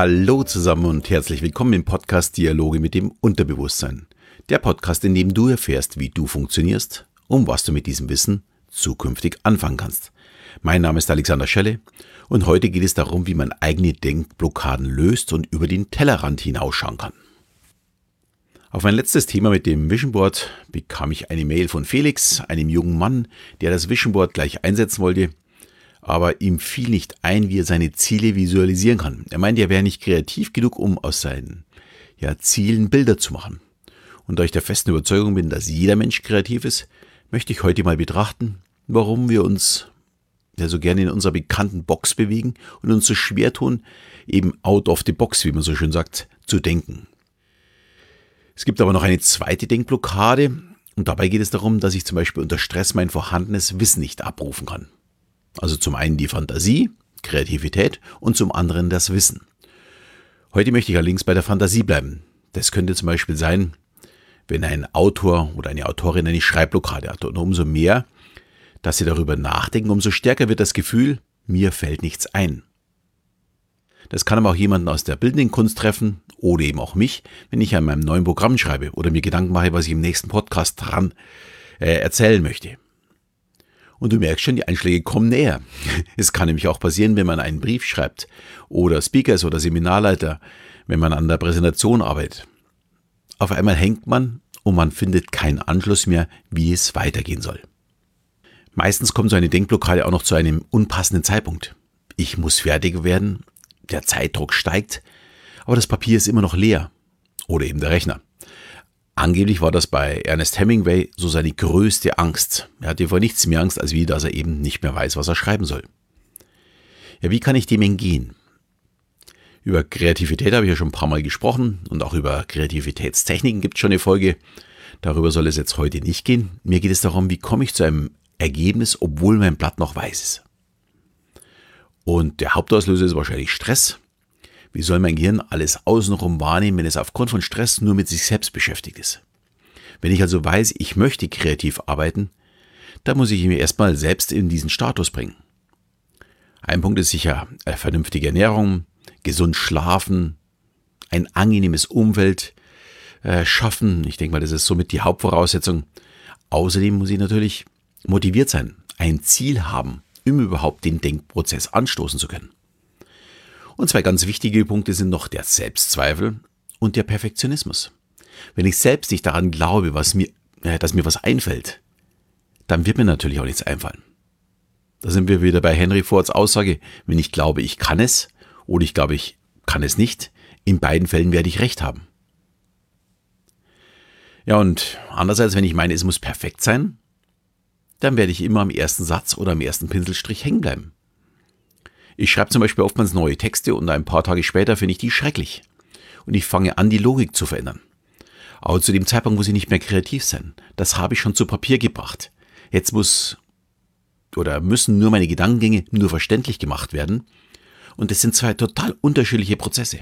Hallo zusammen und herzlich willkommen im Podcast Dialoge mit dem Unterbewusstsein. Der Podcast, in dem du erfährst, wie du funktionierst und was du mit diesem Wissen zukünftig anfangen kannst. Mein Name ist Alexander Schelle und heute geht es darum, wie man eigene Denkblockaden löst und über den Tellerrand hinausschauen kann. Auf mein letztes Thema mit dem Vision Board bekam ich eine Mail von Felix, einem jungen Mann, der das Vision Board gleich einsetzen wollte aber ihm fiel nicht ein, wie er seine Ziele visualisieren kann. Er meinte, er wäre nicht kreativ genug, um aus seinen ja, Zielen Bilder zu machen. Und da ich der festen Überzeugung bin, dass jeder Mensch kreativ ist, möchte ich heute mal betrachten, warum wir uns ja so gerne in unserer bekannten Box bewegen und uns so schwer tun, eben out of the box, wie man so schön sagt, zu denken. Es gibt aber noch eine zweite Denkblockade und dabei geht es darum, dass ich zum Beispiel unter Stress mein vorhandenes Wissen nicht abrufen kann. Also zum einen die Fantasie, Kreativität und zum anderen das Wissen. Heute möchte ich allerdings bei der Fantasie bleiben. Das könnte zum Beispiel sein, wenn ein Autor oder eine Autorin eine Schreibblockade hat. Und umso mehr, dass sie darüber nachdenken, umso stärker wird das Gefühl, mir fällt nichts ein. Das kann aber auch jemanden aus der bildenden Kunst treffen oder eben auch mich, wenn ich an meinem neuen Programm schreibe oder mir Gedanken mache, was ich im nächsten Podcast dran äh, erzählen möchte. Und du merkst schon, die Einschläge kommen näher. Es kann nämlich auch passieren, wenn man einen Brief schreibt oder Speakers oder Seminarleiter, wenn man an der Präsentation arbeitet. Auf einmal hängt man und man findet keinen Anschluss mehr, wie es weitergehen soll. Meistens kommt so eine Denkblockade auch noch zu einem unpassenden Zeitpunkt. Ich muss fertig werden, der Zeitdruck steigt, aber das Papier ist immer noch leer. Oder eben der Rechner. Angeblich war das bei Ernest Hemingway so seine größte Angst. Er hatte vor nichts mehr Angst, als wie, dass er eben nicht mehr weiß, was er schreiben soll. Ja, wie kann ich dem entgehen? Über Kreativität habe ich ja schon ein paar Mal gesprochen und auch über Kreativitätstechniken gibt es schon eine Folge. Darüber soll es jetzt heute nicht gehen. Mir geht es darum, wie komme ich zu einem Ergebnis, obwohl mein Blatt noch weiß ist. Und der Hauptauslöser ist wahrscheinlich Stress. Wie soll mein Gehirn alles außenrum wahrnehmen, wenn es aufgrund von Stress nur mit sich selbst beschäftigt ist? Wenn ich also weiß, ich möchte kreativ arbeiten, dann muss ich mir erstmal selbst in diesen Status bringen. Ein Punkt ist sicher eine vernünftige Ernährung, gesund schlafen, ein angenehmes Umfeld äh, schaffen. Ich denke mal, das ist somit die Hauptvoraussetzung. Außerdem muss ich natürlich motiviert sein, ein Ziel haben, um überhaupt den Denkprozess anstoßen zu können. Und zwei ganz wichtige Punkte sind noch der Selbstzweifel und der Perfektionismus. Wenn ich selbst nicht daran glaube, was mir, äh, dass mir was einfällt, dann wird mir natürlich auch nichts einfallen. Da sind wir wieder bei Henry Fords Aussage, wenn ich glaube, ich kann es oder ich glaube, ich kann es nicht, in beiden Fällen werde ich recht haben. Ja, und andererseits, wenn ich meine, es muss perfekt sein, dann werde ich immer am ersten Satz oder am ersten Pinselstrich hängen bleiben. Ich schreibe zum Beispiel oftmals neue Texte und ein paar Tage später finde ich die schrecklich. Und ich fange an, die Logik zu verändern. Aber zu dem Zeitpunkt muss ich nicht mehr kreativ sein. Das habe ich schon zu Papier gebracht. Jetzt muss oder müssen nur meine Gedankengänge nur verständlich gemacht werden. Und es sind zwei total unterschiedliche Prozesse.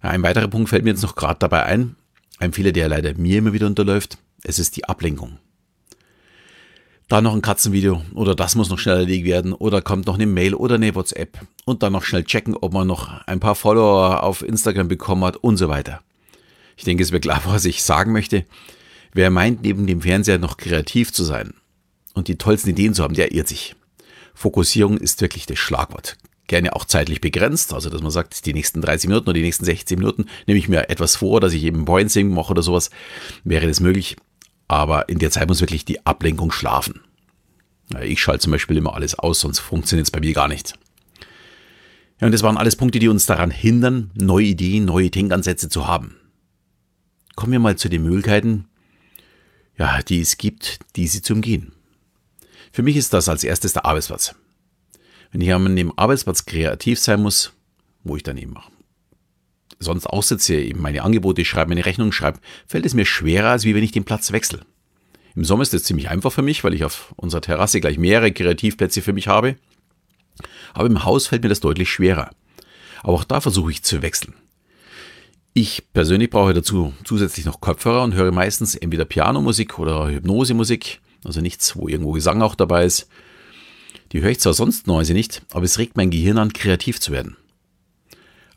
Ein weiterer Punkt fällt mir jetzt noch gerade dabei ein. Ein Fehler, der leider mir immer wieder unterläuft. Es ist die Ablenkung da noch ein Katzenvideo oder das muss noch schnell erledigt werden oder kommt noch eine Mail oder eine WhatsApp und dann noch schnell checken, ob man noch ein paar Follower auf Instagram bekommen hat und so weiter. Ich denke, es wird klar, was ich sagen möchte. Wer meint, neben dem Fernseher noch kreativ zu sein und die tollsten Ideen zu haben, der irrt sich. Fokussierung ist wirklich das Schlagwort. Gerne auch zeitlich begrenzt, also dass man sagt, die nächsten 30 Minuten oder die nächsten 16 Minuten nehme ich mir etwas vor, dass ich eben Pointsing mache oder sowas, wäre das möglich. Aber in der Zeit muss wirklich die Ablenkung schlafen. Ich schalte zum Beispiel immer alles aus, sonst funktioniert es bei mir gar nicht. Ja, und das waren alles Punkte, die uns daran hindern, neue Ideen, neue Denkansätze zu haben. Kommen wir mal zu den Möglichkeiten, ja, die es gibt, diese zu umgehen. Für mich ist das als erstes der Arbeitsplatz. Wenn ich an dem Arbeitsplatz kreativ sein muss, wo ich dann eben mache sonst aussitze, eben meine Angebote schreibe, meine Rechnung schreibe, fällt es mir schwerer, als wie wenn ich den Platz wechsle. Im Sommer ist das ziemlich einfach für mich, weil ich auf unserer Terrasse gleich mehrere Kreativplätze für mich habe. Aber im Haus fällt mir das deutlich schwerer. Aber auch da versuche ich zu wechseln. Ich persönlich brauche dazu zusätzlich noch Kopfhörer und höre meistens entweder Pianomusik oder Hypnosemusik, also nichts, wo irgendwo Gesang auch dabei ist. Die höre ich zwar sonst Noise nicht, aber es regt mein Gehirn an, kreativ zu werden.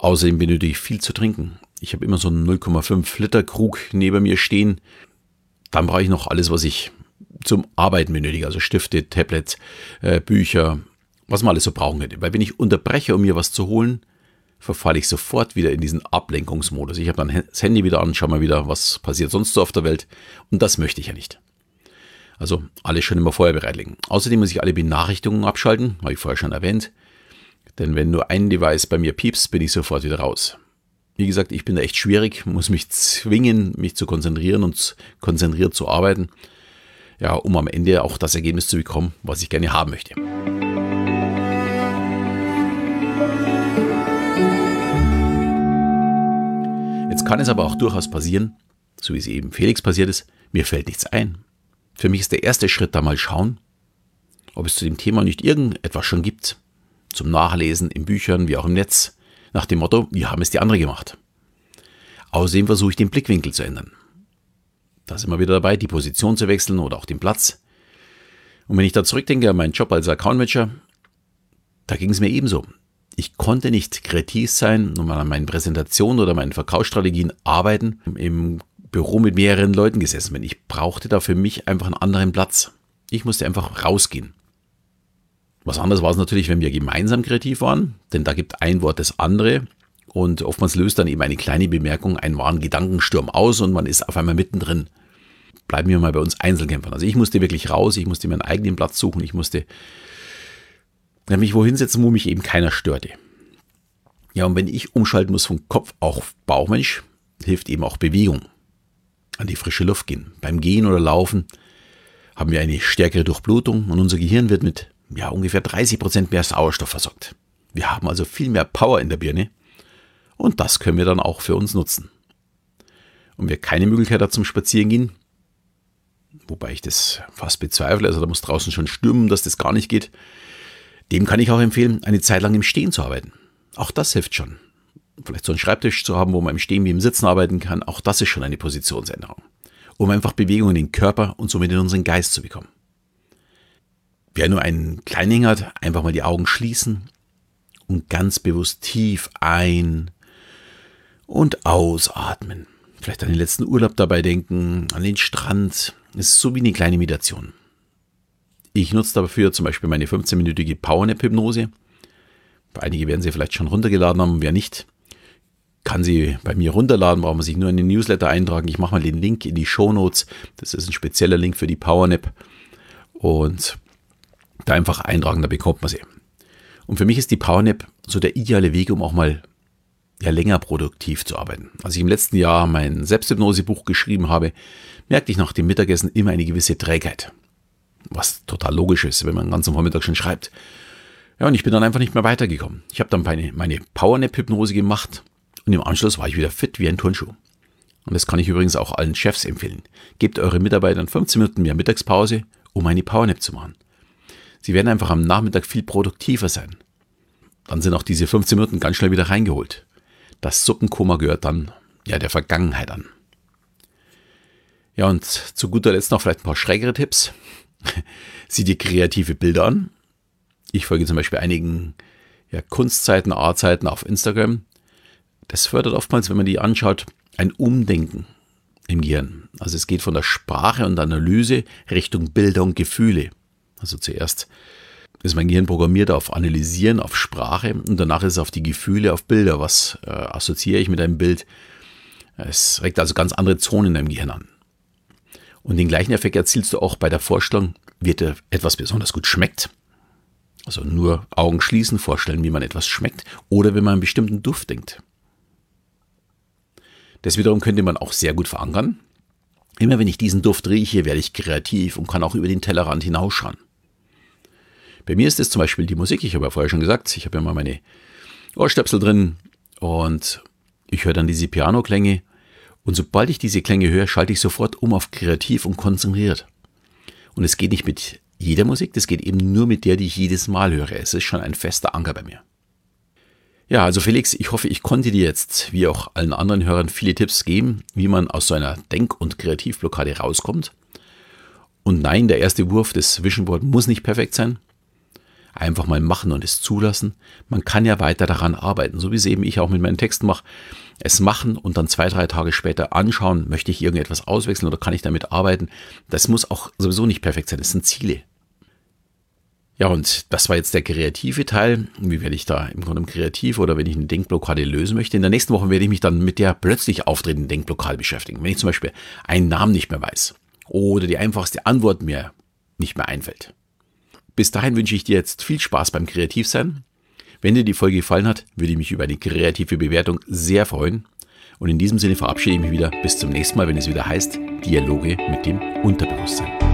Außerdem benötige ich viel zu trinken. Ich habe immer so einen 0,5 Liter Krug neben mir stehen. Dann brauche ich noch alles, was ich zum Arbeiten benötige, also Stifte, Tablets, äh, Bücher, was man alles so brauchen könnte. Weil wenn ich unterbreche, um mir was zu holen, verfalle ich sofort wieder in diesen Ablenkungsmodus. Ich habe dann das Handy wieder an, schau mal wieder, was passiert sonst so auf der Welt. Und das möchte ich ja nicht. Also alles schon immer vorher bereitlegen. Außerdem muss ich alle Benachrichtigungen abschalten, habe ich vorher schon erwähnt. Denn wenn nur ein Device bei mir piepst, bin ich sofort wieder raus. Wie gesagt, ich bin da echt schwierig, muss mich zwingen, mich zu konzentrieren und konzentriert zu arbeiten. Ja, um am Ende auch das Ergebnis zu bekommen, was ich gerne haben möchte. Jetzt kann es aber auch durchaus passieren, so wie es eben Felix passiert ist, mir fällt nichts ein. Für mich ist der erste Schritt da mal schauen, ob es zu dem Thema nicht irgendetwas schon gibt. Zum Nachlesen in Büchern wie auch im Netz. Nach dem Motto, wie haben es die anderen gemacht. Außerdem versuche ich den Blickwinkel zu ändern. Da sind wir wieder dabei, die Position zu wechseln oder auch den Platz. Und wenn ich da zurückdenke an meinen Job als Account Manager, da ging es mir ebenso. Ich konnte nicht kreativ sein und an meinen Präsentationen oder meinen Verkaufsstrategien arbeiten, im Büro mit mehreren Leuten gesessen bin. Ich brauchte da für mich einfach einen anderen Platz. Ich musste einfach rausgehen. Was anderes war es natürlich, wenn wir gemeinsam kreativ waren, denn da gibt ein Wort das andere und oftmals löst dann eben eine kleine Bemerkung einen wahren Gedankensturm aus und man ist auf einmal mittendrin. Bleiben wir mal bei uns Einzelkämpfern. Also ich musste wirklich raus, ich musste meinen eigenen Platz suchen, ich musste mich wohin setzen, wo mich eben keiner störte. Ja, und wenn ich umschalten muss vom Kopf auf Bauchmensch, hilft eben auch Bewegung an die frische Luft gehen. Beim Gehen oder Laufen haben wir eine stärkere Durchblutung und unser Gehirn wird mit ja, ungefähr 30 Prozent mehr Sauerstoff versorgt. Wir haben also viel mehr Power in der Birne und das können wir dann auch für uns nutzen. Und wer keine Möglichkeit hat zum Spazierengehen, wobei ich das fast bezweifle, also da muss draußen schon stürmen, dass das gar nicht geht, dem kann ich auch empfehlen, eine Zeit lang im Stehen zu arbeiten. Auch das hilft schon vielleicht so einen Schreibtisch zu haben, wo man im Stehen wie im Sitzen arbeiten kann, auch das ist schon eine Positionsänderung. Um einfach Bewegung in den Körper und somit in unseren Geist zu bekommen. Wer nur einen kleinen hat, einfach mal die Augen schließen und ganz bewusst tief ein und ausatmen. Vielleicht an den letzten Urlaub dabei denken, an den Strand. Es ist so wie eine kleine Meditation. Ich nutze dafür zum Beispiel meine 15-minütige Powernap-Hypnose. Einige werden sie vielleicht schon runtergeladen haben, wer nicht kann sie bei mir runterladen, braucht man sich nur in den Newsletter eintragen. Ich mache mal den Link in die Show Notes. Das ist ein spezieller Link für die PowerNap. Und da einfach eintragen, da bekommt man sie. Und für mich ist die PowerNap so der ideale Weg, um auch mal ja, länger produktiv zu arbeiten. Als ich im letzten Jahr mein Selbsthypnosebuch geschrieben habe, merkte ich nach dem Mittagessen immer eine gewisse Trägheit. Was total logisch ist, wenn man den ganzen Vormittag schon schreibt. Ja, und ich bin dann einfach nicht mehr weitergekommen. Ich habe dann meine, meine Powernap-Hypnose gemacht und im Anschluss war ich wieder fit wie ein Turnschuh. Und das kann ich übrigens auch allen Chefs empfehlen. Gebt eure Mitarbeitern 15 Minuten mehr Mittagspause, um eine Powernap zu machen. Sie werden einfach am Nachmittag viel produktiver sein. Dann sind auch diese 15 Minuten ganz schnell wieder reingeholt. Das Suppenkoma gehört dann ja der Vergangenheit an. Ja, und zu guter Letzt noch vielleicht ein paar schrägere Tipps. Sieh dir kreative Bilder an. Ich folge zum Beispiel einigen ja, Kunstseiten, Artseiten auf Instagram. Das fördert oftmals, wenn man die anschaut, ein Umdenken im Gehirn. Also es geht von der Sprache und Analyse Richtung Bilder und Gefühle. Also zuerst ist mein Gehirn programmiert auf Analysieren, auf Sprache und danach ist es auf die Gefühle, auf Bilder. Was äh, assoziiere ich mit einem Bild? Es regt also ganz andere Zonen in deinem Gehirn an. Und den gleichen Effekt erzielst du auch bei der Vorstellung, wie dir etwas besonders gut schmeckt. Also nur Augen schließen, vorstellen, wie man etwas schmeckt oder wenn man einen bestimmten Duft denkt. Das wiederum könnte man auch sehr gut verankern. Immer wenn ich diesen Duft rieche, werde ich kreativ und kann auch über den Tellerrand hinausschauen. Bei mir ist es zum Beispiel die Musik. Ich habe ja vorher schon gesagt, ich habe ja mal meine Ohrstöpsel drin und ich höre dann diese Piano-Klänge. Und sobald ich diese Klänge höre, schalte ich sofort um auf kreativ und konzentriert. Und es geht nicht mit jeder Musik, das geht eben nur mit der, die ich jedes Mal höre. Es ist schon ein fester Anker bei mir. Ja, also Felix, ich hoffe, ich konnte dir jetzt, wie auch allen anderen Hörern, viele Tipps geben, wie man aus so einer Denk- und Kreativblockade rauskommt. Und nein, der erste Wurf des Vision Board muss nicht perfekt sein. Einfach mal machen und es zulassen. Man kann ja weiter daran arbeiten, so wie es eben ich auch mit meinen Texten mache. Es machen und dann zwei, drei Tage später anschauen, möchte ich irgendetwas auswechseln oder kann ich damit arbeiten. Das muss auch sowieso nicht perfekt sein. Das sind Ziele. Ja, und das war jetzt der kreative Teil. Wie werde ich da im Grunde kreativ oder wenn ich eine Denkblockade lösen möchte? In der nächsten Woche werde ich mich dann mit der plötzlich auftretenden Denkblockade beschäftigen. Wenn ich zum Beispiel einen Namen nicht mehr weiß oder die einfachste Antwort mir nicht mehr einfällt. Bis dahin wünsche ich dir jetzt viel Spaß beim Kreativsein. Wenn dir die Folge gefallen hat, würde ich mich über eine kreative Bewertung sehr freuen. Und in diesem Sinne verabschiede ich mich wieder. Bis zum nächsten Mal, wenn es wieder heißt Dialoge mit dem Unterbewusstsein.